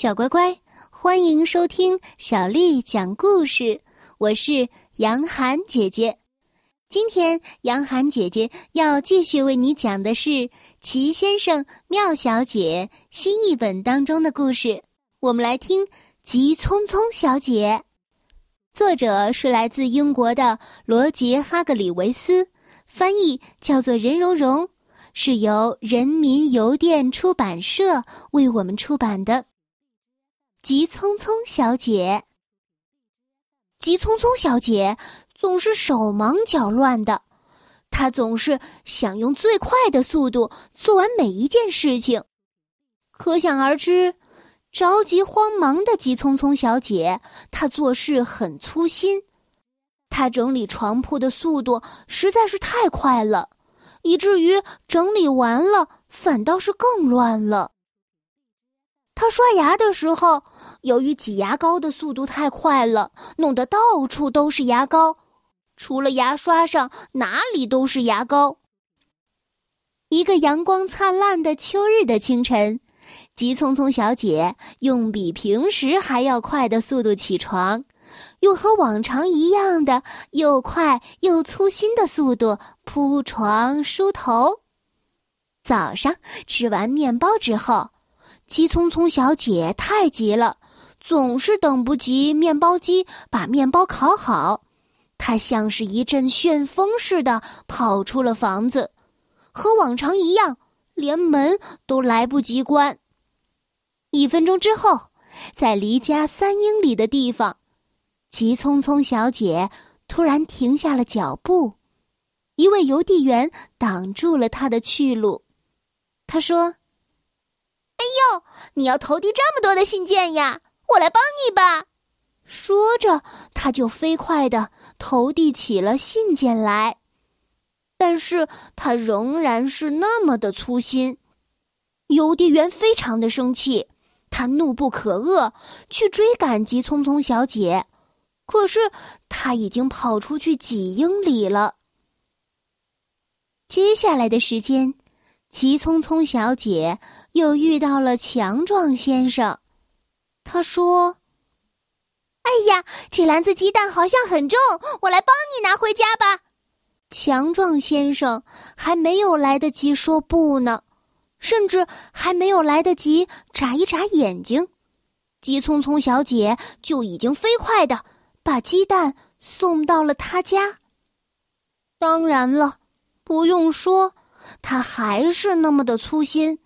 小乖乖，欢迎收听小丽讲故事。我是杨涵姐姐。今天，杨涵姐姐要继续为你讲的是《齐先生妙小姐》新译本当中的故事。我们来听《急匆匆小姐》，作者是来自英国的罗杰·哈格里维斯，翻译叫做任蓉蓉，是由人民邮电出版社为我们出版的。急匆匆小姐，急匆匆小姐总是手忙脚乱的，她总是想用最快的速度做完每一件事情。可想而知，着急慌忙的急匆匆小姐，她做事很粗心。她整理床铺的速度实在是太快了，以至于整理完了反倒是更乱了。他刷牙的时候，由于挤牙膏的速度太快了，弄得到处都是牙膏，除了牙刷上哪里都是牙膏。一个阳光灿烂的秋日的清晨，急匆匆小姐用比平时还要快的速度起床，用和往常一样的又快又粗心的速度铺床梳头。早上吃完面包之后。急匆匆小姐太急了，总是等不及面包机把面包烤好。她像是一阵旋风似的跑出了房子，和往常一样，连门都来不及关。一分钟之后，在离家三英里的地方，急匆匆小姐突然停下了脚步。一位邮递员挡住了她的去路。他说。哎呦！你要投递这么多的信件呀？我来帮你吧。说着，他就飞快的投递起了信件来。但是他仍然是那么的粗心。邮递员非常的生气，他怒不可遏，去追赶急匆匆小姐。可是他已经跑出去几英里了。接下来的时间。急匆匆小姐又遇到了强壮先生，他说：“哎呀，这篮子鸡蛋好像很重，我来帮你拿回家吧。”强壮先生还没有来得及说不呢，甚至还没有来得及眨一眨眼睛，急匆匆小姐就已经飞快的把鸡蛋送到了他家。当然了，不用说。他还是那么的粗心，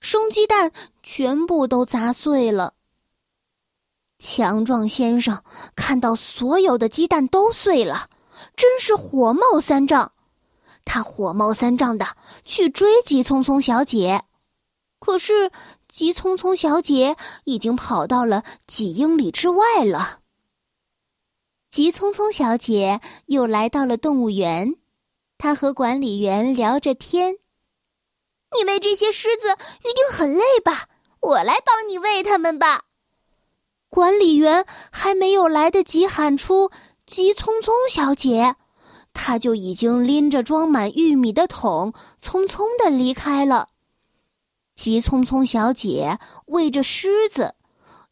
生鸡蛋全部都砸碎了。强壮先生看到所有的鸡蛋都碎了，真是火冒三丈。他火冒三丈的去追急匆匆小姐，可是急匆匆小姐已经跑到了几英里之外了。急匆匆小姐又来到了动物园。他和管理员聊着天。你喂这些狮子一定很累吧？我来帮你喂它们吧。管理员还没有来得及喊出“急匆匆小姐”，他就已经拎着装满玉米的桶，匆匆的离开了。急匆匆小姐喂着狮子，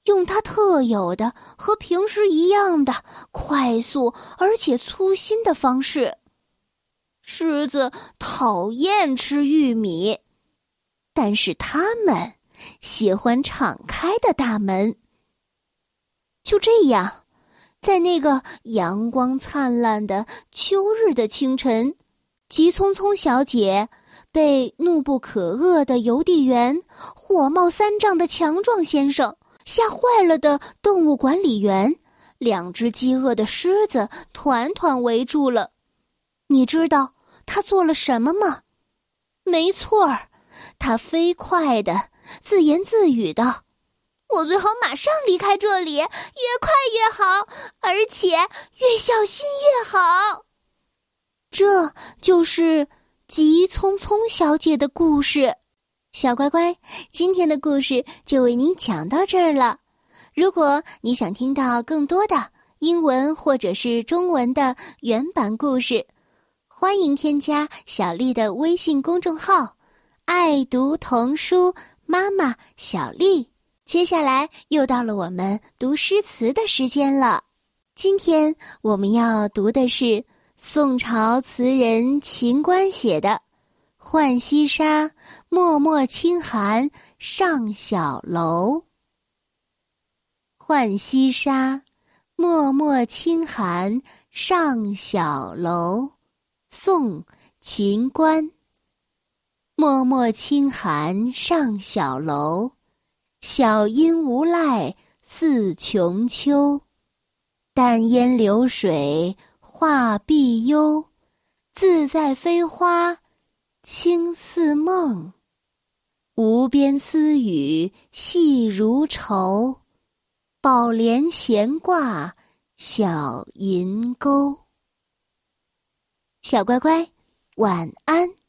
用她特有的和平时一样的快速而且粗心的方式。狮子讨厌吃玉米，但是它们喜欢敞开的大门。就这样，在那个阳光灿烂的秋日的清晨，急匆匆小姐被怒不可遏的邮递员、火冒三丈的强壮先生、吓坏了的动物管理员、两只饥饿的狮子团团围住了。你知道？他做了什么吗？没错儿，他飞快的自言自语道：“我最好马上离开这里，越快越好，而且越小心越好。”这就是急匆匆小姐的故事。小乖乖，今天的故事就为你讲到这儿了。如果你想听到更多的英文或者是中文的原版故事，欢迎添加小丽的微信公众号“爱读童书妈妈小丽”。接下来又到了我们读诗词的时间了。今天我们要读的是宋朝词人秦观写的《浣溪沙·脉脉轻寒上小楼》。《浣溪沙·脉脉轻寒上小楼》，宋·秦观。脉脉轻寒上小楼。小阴无赖似穷秋，淡烟流水画碧幽。自在飞花轻似梦，无边丝雨细如愁。宝莲闲挂小银钩。小乖乖，晚安。